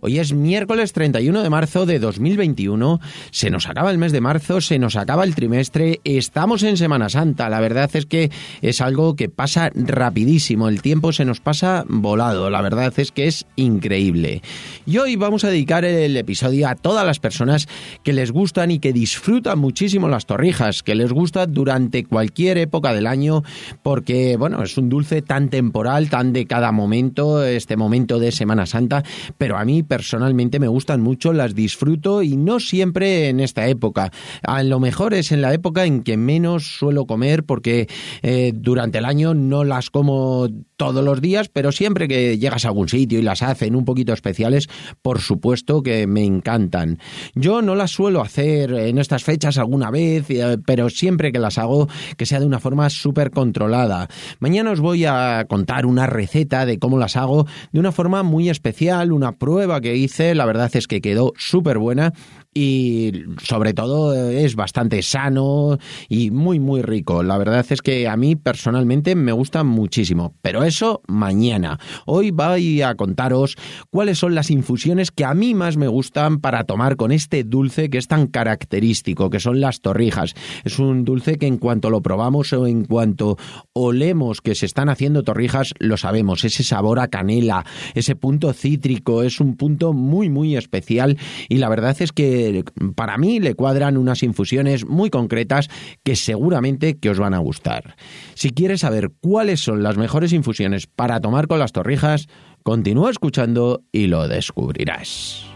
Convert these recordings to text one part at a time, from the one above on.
Hoy es miércoles 31 de marzo de 2021. Se nos acaba el mes de marzo, se nos acaba el trimestre, estamos en Semana Santa. La verdad es que es algo que pasa rapidísimo. El tiempo se nos pasa volado. La verdad es que es increíble. Y hoy vamos a dedicar el episodio a todas las personas que les gustan y que disfrutan muchísimo las torrijas, que les gusta durante cualquier época del año, porque, bueno, es un dulce tan temporal, tan de cada momento, este momento de Semana Santa, pero a mí personalmente me gustan mucho, las disfruto y no siempre en esta época. A lo mejor es en la época en que menos suelo comer porque eh, durante el año no las como todos los días, pero siempre que llegas a algún sitio y las hacen un poquito especiales, por supuesto que me encantan. Yo no las suelo hacer en estas fechas alguna vez, eh, pero siempre que las hago, que sea de una forma súper controlada. Mañana os voy a contar una receta de cómo las hago de una forma muy especial, una prueba que hice, la verdad es que quedó súper buena y sobre todo es bastante sano y muy muy rico. La verdad es que a mí personalmente me gusta muchísimo, pero eso mañana. Hoy voy a contaros cuáles son las infusiones que a mí más me gustan para tomar con este dulce que es tan característico, que son las torrijas. Es un dulce que en cuanto lo probamos o en cuanto olemos que se están haciendo torrijas, lo sabemos, ese sabor a canela, ese punto cítrico, es un punto muy muy especial y la verdad es que para mí le cuadran unas infusiones muy concretas que seguramente que os van a gustar. Si quieres saber cuáles son las mejores infusiones para tomar con las torrijas, continúa escuchando y lo descubrirás.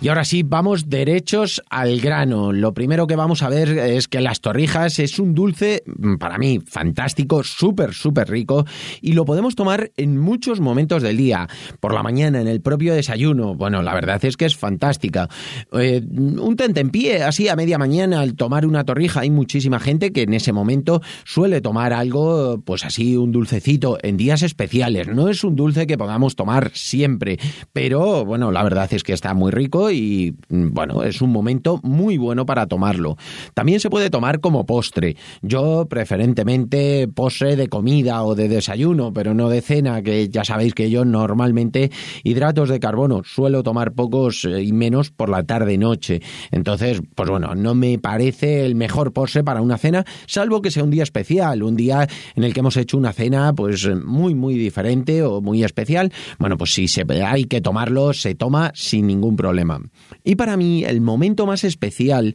Y ahora sí, vamos derechos al grano. Lo primero que vamos a ver es que las torrijas es un dulce, mm, para mí, fantástico, súper, súper rico, y lo podemos tomar en muchos momentos del día. Por la mañana, en el propio desayuno. Bueno, la verdad es que es fantástica. Eh, un tentempié, así a media mañana, al tomar una torrija, hay muchísima gente que en ese momento suele tomar algo, pues así, un dulcecito, en días especiales. No es un dulce que podamos tomar siempre, pero bueno, la verdad es que está muy rico y mm, bueno, es un momento muy bueno para tomarlo. También se puede tomar como postre. Yo preferentemente postre de comida o de desayuno, pero no de cena, que ya sabéis que yo normalmente hidratos de carbono suelo tomar pocos eh, y menos por la tarde noche. Entonces, pues bueno, no me parece el mejor postre para una cena, salvo que sea un día especial, un día en el que hemos hecho una cena pues muy muy diferente o muy especial. Bueno, pues si se hay que tomarlo, se toma sin ningún problema. Y para mí el momento más especial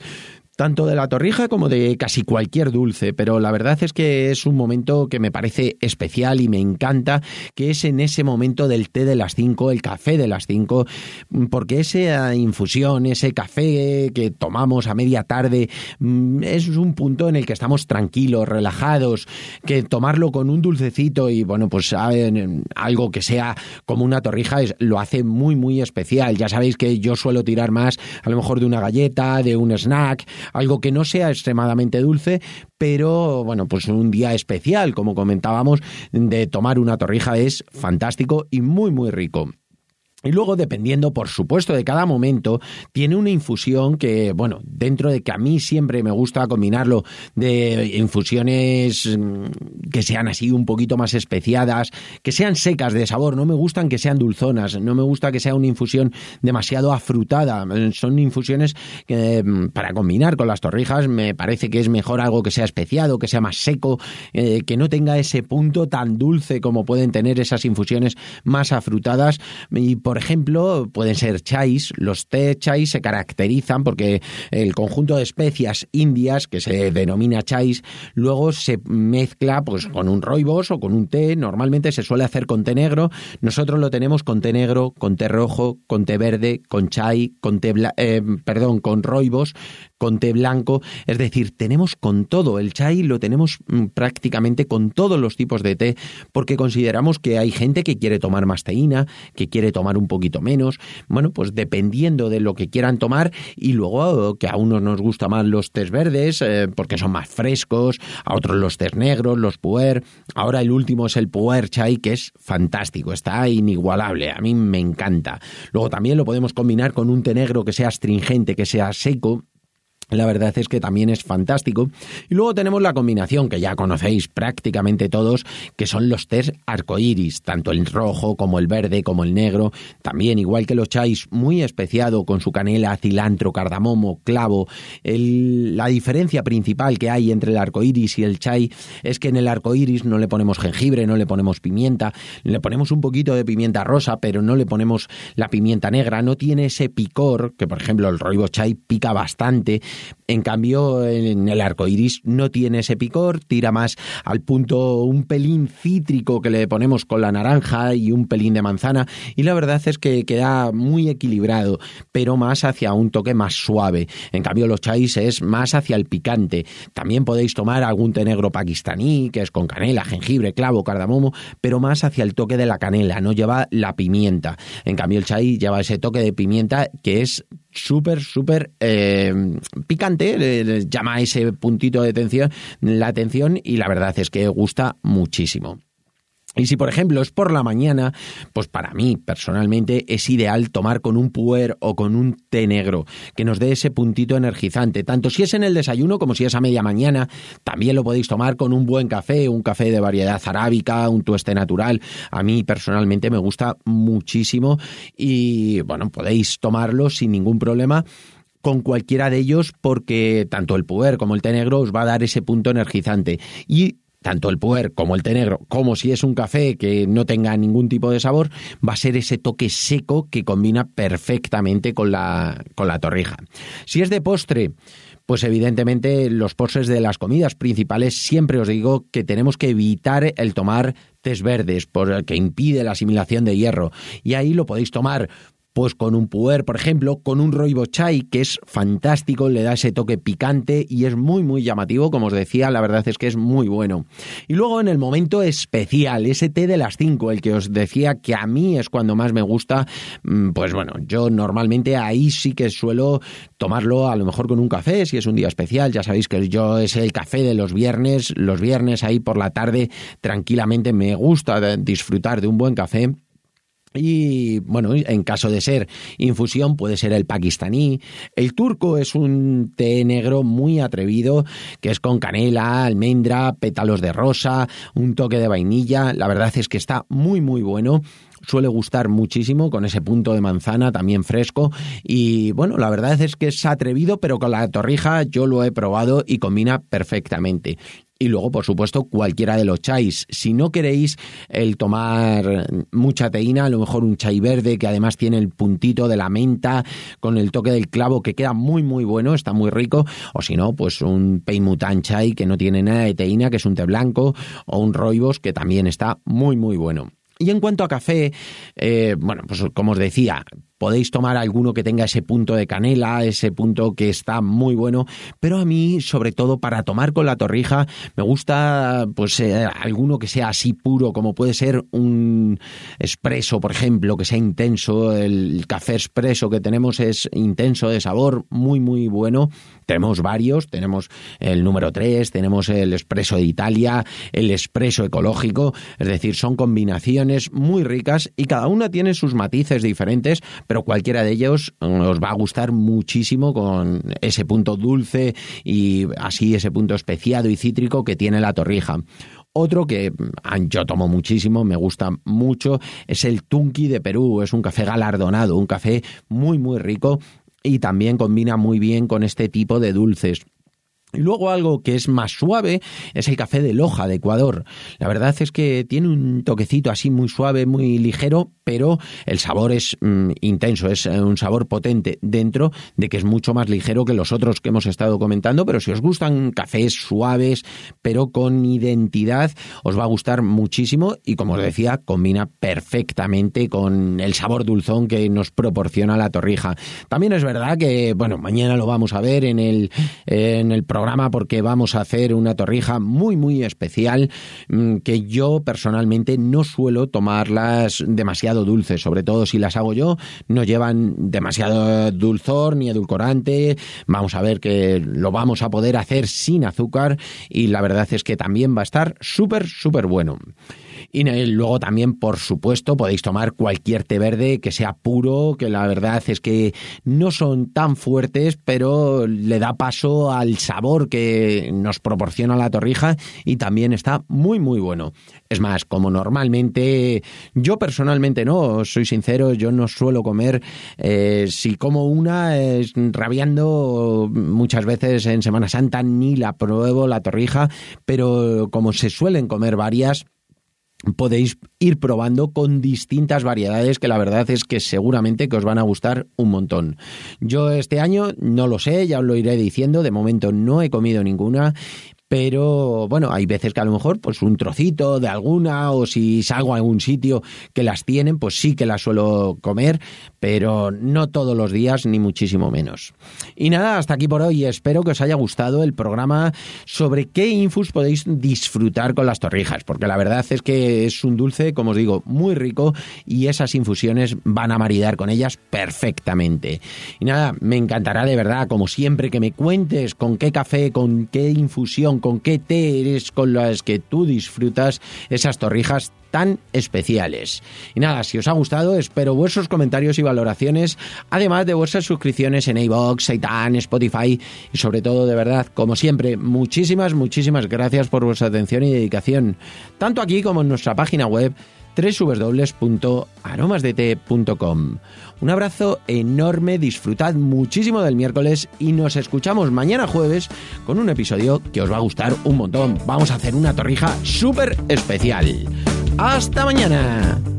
tanto de la torrija como de casi cualquier dulce, pero la verdad es que es un momento que me parece especial y me encanta, que es en ese momento del té de las 5, el café de las 5, porque esa infusión, ese café que tomamos a media tarde, mm, es un punto en el que estamos tranquilos, relajados, que tomarlo con un dulcecito y bueno, pues algo que sea como una torrija es, lo hace muy, muy especial. Ya sabéis que yo suelo tirar más a lo mejor de una galleta, de un snack, algo que no sea extremadamente dulce, pero bueno, pues un día especial, como comentábamos, de tomar una torrija es fantástico y muy, muy rico. Y luego, dependiendo, por supuesto, de cada momento, tiene una infusión que, bueno, dentro de que a mí siempre me gusta combinarlo de infusiones mm, que sean así un poquito más especiadas, que sean secas de sabor, no me gustan que sean dulzonas, no me gusta que sea una infusión demasiado afrutada, son infusiones que mm, para combinar con las torrijas me parece que es mejor algo que sea especiado, que sea más seco, eh, que no tenga ese punto tan dulce como pueden tener esas infusiones más afrutadas. Y por ejemplo, pueden ser chais. Los té chais se caracterizan porque el conjunto de especias indias, que se denomina chais, luego se mezcla pues con un roibos o con un té. Normalmente se suele hacer con té negro. Nosotros lo tenemos con té negro, con té rojo, con té verde, con chai, con té eh, perdón, con roibos, con té blanco, es decir, tenemos con todo, el chai lo tenemos mm, prácticamente con todos los tipos de té, porque consideramos que hay gente que quiere tomar más teína, que quiere tomar un poquito menos, bueno, pues dependiendo de lo que quieran tomar y luego que a unos nos gusta más los tés verdes eh, porque son más frescos, a otros los tés negros, los puer, ahora el último es el puer chai que es fantástico, está inigualable, a mí me encanta. Luego también lo podemos combinar con un té negro que sea astringente, que sea seco, la verdad es que también es fantástico. Y luego tenemos la combinación que ya conocéis prácticamente todos, que son los tés arcoíris, tanto el rojo como el verde como el negro. También, igual que los chais, muy especiado con su canela, cilantro, cardamomo, clavo. la diferencia principal que hay entre el arcoíris y el chai es que en el arcoíris no le ponemos jengibre, no le ponemos pimienta, le ponemos un poquito de pimienta rosa, pero no le ponemos la pimienta negra. No tiene ese picor, que por ejemplo el roibo chai pica bastante en cambio, en el arco iris no tiene ese picor, tira más al punto un pelín cítrico que le ponemos con la naranja y un pelín de manzana. Y la verdad es que queda muy equilibrado, pero más hacia un toque más suave. En cambio, los chais es más hacia el picante. También podéis tomar algún té negro pakistaní, que es con canela, jengibre, clavo, cardamomo, pero más hacia el toque de la canela, no lleva la pimienta. En cambio, el chai lleva ese toque de pimienta que es súper, súper eh, picante, llama ese puntito de atención, la atención y la verdad es que gusta muchísimo. Y si, por ejemplo, es por la mañana, pues para mí, personalmente, es ideal tomar con un puer o con un té negro, que nos dé ese puntito energizante. Tanto si es en el desayuno como si es a media mañana, también lo podéis tomar con un buen café, un café de variedad arábica, un tueste natural. A mí, personalmente, me gusta muchísimo y, bueno, podéis tomarlo sin ningún problema con cualquiera de ellos porque tanto el puer como el té negro os va a dar ese punto energizante. Y tanto el puer como el té negro, como si es un café que no tenga ningún tipo de sabor, va a ser ese toque seco que combina perfectamente con la, con la torrija. Si es de postre, pues evidentemente los postres de las comidas principales siempre os digo que tenemos que evitar el tomar tés verdes porque impide la asimilación de hierro y ahí lo podéis tomar pues con un puer, por ejemplo, con un roibo chai, que es fantástico, le da ese toque picante y es muy, muy llamativo, como os decía, la verdad es que es muy bueno. Y luego en el momento especial, ese té de las 5, el que os decía que a mí es cuando más me gusta, mm, pues bueno, yo normalmente ahí sí que suelo tomarlo a lo mejor con un café, si es un día especial, ya sabéis que yo es el café de los viernes, los viernes ahí por la tarde tranquilamente me gusta disfrutar de un buen café y bueno, en caso de ser infusión puede ser el pakistaní. El turco es un té negro muy atrevido que es con canela, almendra, pétalos de rosa, un toque de vainilla. La verdad es que está muy muy bueno suele gustar muchísimo con ese punto de manzana también fresco y bueno, la verdad es que es atrevido pero con la torrija yo lo he probado y combina perfectamente y luego, por supuesto, cualquiera de los chais. Si no queréis el tomar mucha teína, a lo mejor un chai verde que además tiene el puntito de la menta con el toque del clavo que queda muy muy bueno, está muy rico, o si no, pues un peimutan chai que no tiene nada de teína, que es un té blanco, o un roibos que también está muy muy bueno. Y en cuanto a café, eh, bueno, pues como os decía, podéis tomar alguno que tenga ese punto de canela, ese punto que está muy bueno, pero a mí, sobre todo para tomar con la torrija, me gusta pues eh, alguno que sea así puro, como puede ser un espresso, por ejemplo, que sea intenso, el café espresso que tenemos es intenso de sabor, muy muy bueno. Tenemos varios, tenemos el número 3, tenemos el espresso de Italia, el espresso ecológico, es decir, son combinaciones muy ricas y cada una tiene sus matices diferentes, pero cualquiera de ellos os va a gustar muchísimo con ese punto dulce y así ese punto especiado y cítrico que tiene la torrija. Otro que ah, yo tomo muchísimo, me gusta mucho, es el Tunki de Perú. Es un café galardonado, un café muy, muy rico y también combina muy bien con este tipo de dulces. Luego algo que es más suave es el café de Loja de Ecuador. La verdad es que tiene un toquecito así muy suave, muy ligero, pero el sabor es mm, intenso, es eh, un sabor potente dentro de que es mucho más ligero que los otros que hemos estado comentando, pero si os gustan cafés suaves, pero con identidad, os va a gustar muchísimo y como os decía, combina perfectamente con el sabor dulzón que nos proporciona la torrija. También es verdad que, bueno, mañana lo vamos a ver en el, en el programa porque vamos a hacer una torrija muy muy especial mm, que yo personalmente no suelo tomarlas demasiado dulces, sobre todo si las hago yo, no llevan demasiado dulzor ni edulcorante, vamos a ver que lo vamos a poder hacer sin azúcar y la verdad es que también va a estar súper súper bueno. Y luego también, por supuesto, podéis tomar cualquier té verde que sea puro, que la verdad es que no son tan fuertes, pero le da paso al sabor que nos proporciona la torrija y también está muy, muy bueno. Es más, como normalmente, yo personalmente no, soy sincero, yo no suelo comer, eh, si como una, rabiando muchas veces en Semana Santa ni la pruebo la torrija, pero como se suelen comer varias, podéis ir probando con distintas variedades que la verdad es que seguramente que os van a gustar un montón. Yo este año no lo sé, ya os lo iré diciendo, de momento no he comido ninguna pero bueno, hay veces que a lo mejor pues un trocito de alguna o si salgo a algún sitio que las tienen, pues sí que las suelo comer, pero no todos los días ni muchísimo menos. Y nada, hasta aquí por hoy. Espero que os haya gustado el programa sobre qué infus podéis disfrutar con las torrijas, porque la verdad es que es un dulce, como os digo, muy rico y esas infusiones van a maridar con ellas perfectamente. Y nada, me encantará de verdad, como siempre, que me cuentes con qué café, con qué infusión, con qué té eres con las que tú disfrutas esas torrijas tan especiales. Y nada, si os ha gustado, espero vuestros comentarios y valoraciones, además de vuestras suscripciones en iVoox, Seitan, Spotify y sobre todo, de verdad, como siempre, muchísimas, muchísimas gracias por vuestra atención y dedicación, tanto aquí como en nuestra página web www.aromasdt.com. Un abrazo enorme, disfrutad muchísimo del miércoles y nos escuchamos mañana jueves con un episodio que os va a gustar un montón. Vamos a hacer una torrija súper especial. ¡Hasta mañana!